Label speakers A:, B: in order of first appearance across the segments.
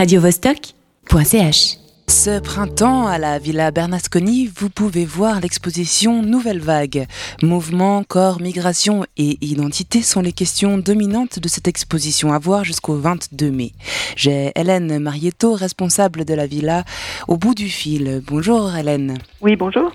A: radiovostok.ch.
B: Ce printemps, à la Villa Bernasconi, vous pouvez voir l'exposition Nouvelle Vague. Mouvement, corps, migration et identité sont les questions dominantes de cette exposition à voir jusqu'au 22 mai. J'ai Hélène Marietto, responsable de la Villa, au bout du fil. Bonjour Hélène.
C: Oui, bonjour.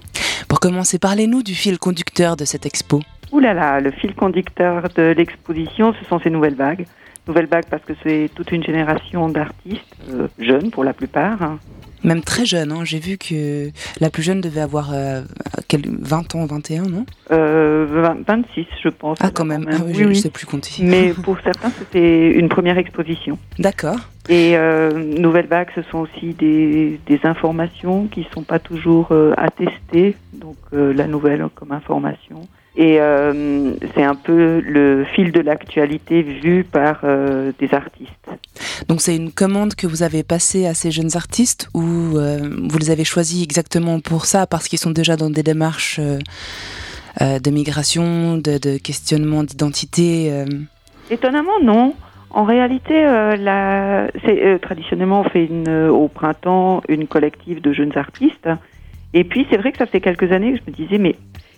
B: Pour commencer, parlez-nous du fil conducteur de cette expo.
C: Ouh là là, le fil conducteur de l'exposition, ce sont ces nouvelles vagues. Nouvelles vagues parce que c'est toute une génération d'artistes, euh, jeunes pour la plupart, hein.
B: Même très jeune, hein. j'ai vu que la plus jeune devait avoir euh, quel- 20 ans, 21, non?
C: Euh, 20 26, je pense.
B: Ah, quand même, ah, oui, je ne sais plus compter.
C: Mais pour certains, c'était une première exposition.
B: D'accord.
C: Et euh, Nouvelles Vagues, ce sont aussi des, des informations qui ne sont pas toujours euh, attestées, donc euh, la nouvelle comme information. Et euh, c'est un peu le fil de l'actualité vu par euh, des artistes.
B: Donc c'est une commande que vous avez passée à ces jeunes artistes ou euh, vous les avez choisis exactement pour ça parce qu'ils sont déjà dans des démarches de migration, de, de questionnement d'identité
C: Étonnamment, non. En réalité, euh, la- euh, traditionnellement, on fait une, euh, au printemps une collective de jeunes artistes. Et puis, c'est vrai que ça fait quelques années que je me disais, mais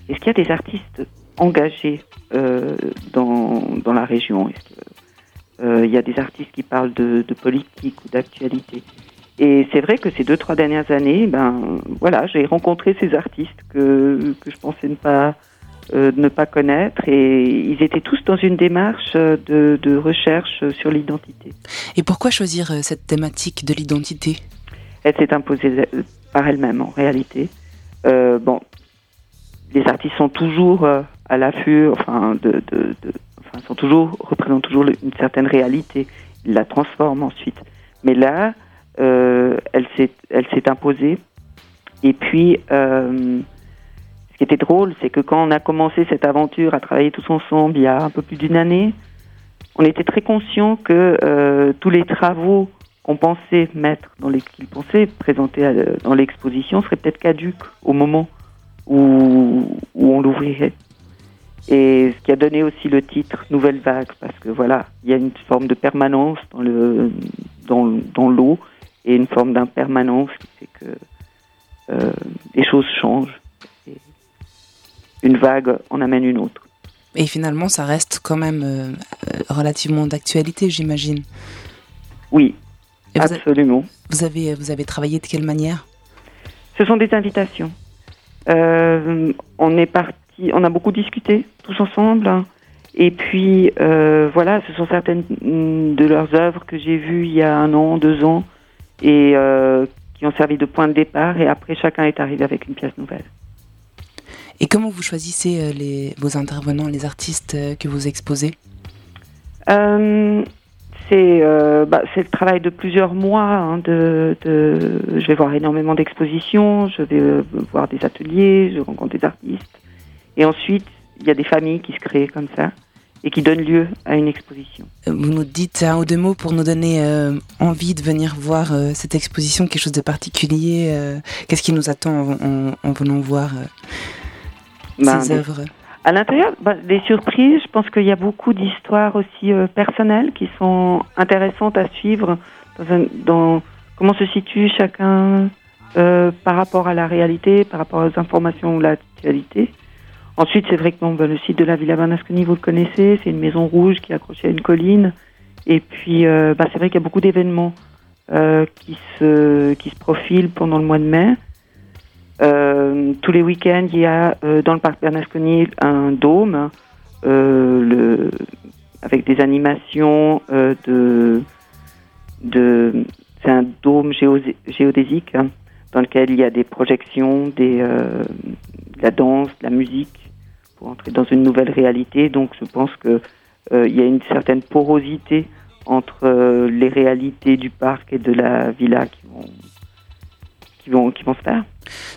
C: est-ce qu'il y a des artistes engagés euh, dans, dans la région? Est-ce que, euh, y a des artistes qui parlent de, de politique ou d'actualité? Et c'est vrai que ces deux, trois dernières années, ben, voilà, j'ai rencontré ces artistes que, que je pensais ne pas euh, ne pas connaître et ils étaient tous dans une démarche de, de recherche sur l'identité.
B: Et pourquoi choisir cette thématique de l'identité?
C: Elle s'est imposée par elle-même en réalité. Euh, bon, les artistes sont toujours euh, à l'affût, enfin, sont toujours représentent toujours une certaine réalité. Ils la transforment ensuite. Mais là, euh, elle s'est imposée. Et puis, euh, ce qui était drôle, c'est que quand on a commencé cette aventure à travailler tous ensemble il y a un peu plus d'une année, on était très conscient que tous les travaux qu'on pensait mettre dans les qu'ils pensaient présenter dans l'exposition seraient peut-être caduques au moment où, où on l'ouvrirait. Et ce qui a donné aussi le titre Nouvelle Vague, parce que voilà, il y a une forme de permanence dans le dans, dans l'eau et une forme d'impermanence qui fait que euh, les choses changent. Et une vague en amène une autre.
B: Et finalement, ça reste quand même euh, euh, relativement d'actualité, j'imagine.
C: Oui,
B: Et vous, a-
C: absolument.
B: vous avez, vous avez travaillé de quelle manière?
C: Ce sont des invitations. Euh, on est parti, on a beaucoup discuté tous ensemble. Et puis euh, voilà, ce sont certaines de leurs œuvres que j'ai vues il y a un an, deux ans, et euh, qui ont servi de point de départ. Et après, chacun est arrivé avec une pièce nouvelle.
B: Et comment vous choisissez les, vos intervenants, les artistes que vous exposez?
C: C'est euh, bah, c'est le travail de plusieurs mois. hein, de, de, je vais voir énormément d'expositions, je vais euh, voir des ateliers, je rencontre des artistes. Et ensuite, il y a des familles qui se créent comme ça et qui donnent lieu à une exposition.
B: Euh, Vous nous dites un ou deux mots pour nous donner euh, envie de venir voir cette exposition, quelque chose de particulier. Qu'est-ce qui nous attend en, en- en venant voir
C: Ben,
B: ces œuvres?
C: À l'intérieur, bah, des surprises. Je pense qu'il y a beaucoup d'histoires aussi euh, personnelles qui sont intéressantes à suivre dans, un- dans comment se situe chacun euh, par rapport à la réalité, par rapport aux informations ou l'actualité. Ensuite, c'est vrai que bon, bah, le site de la Villa Bernasconi, vous le connaissez, c'est une maison rouge qui est accrochée à une colline. Et puis, euh, bah, c'est vrai qu'il y a beaucoup d'événements euh, qui, se, qui se profilent pendant le mois de mai. Euh, tous les week-ends, il y a euh, dans le parc Bernasconi un dôme euh, avec des animations de, c'est un dôme géo- géodésique hein, dans lequel il y a des projections, des, de la danse, de la musique pour entrer dans une nouvelle réalité. Donc je pense que euh, il y a une certaine porosité entre les réalités du parc et de la villa qui vont qui vont qui vont se faire.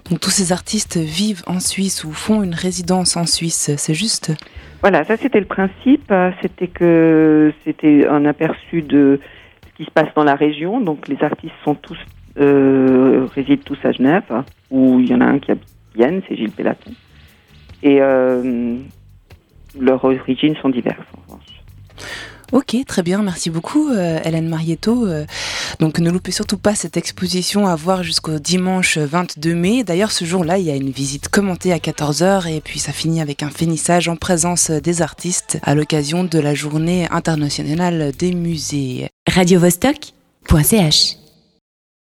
B: Donc tous ces artistes vivent en Suisse ou font une résidence en Suisse, c'est juste?
C: Voilà, ça c'était le principe. C'était que c'était un aperçu de ce qui se passe dans la région. Donc les artistes sont tous euh, résident tous à Genève, où il y en a un qui habite Vienne, c'est Gilles Pellaton. Et euh, leurs origines sont diverses en revanche.
B: Ok, très bien, merci beaucoup euh, Hélène Marietto. Euh, donc ne loupez surtout pas cette exposition à voir jusqu'au dimanche 22 mai. D'ailleurs ce jour-là, il y a une visite commentée à 14h et puis ça finit avec un finissage en présence des artistes à l'occasion de la journée internationale des musées.
A: Radio -Vostok .ch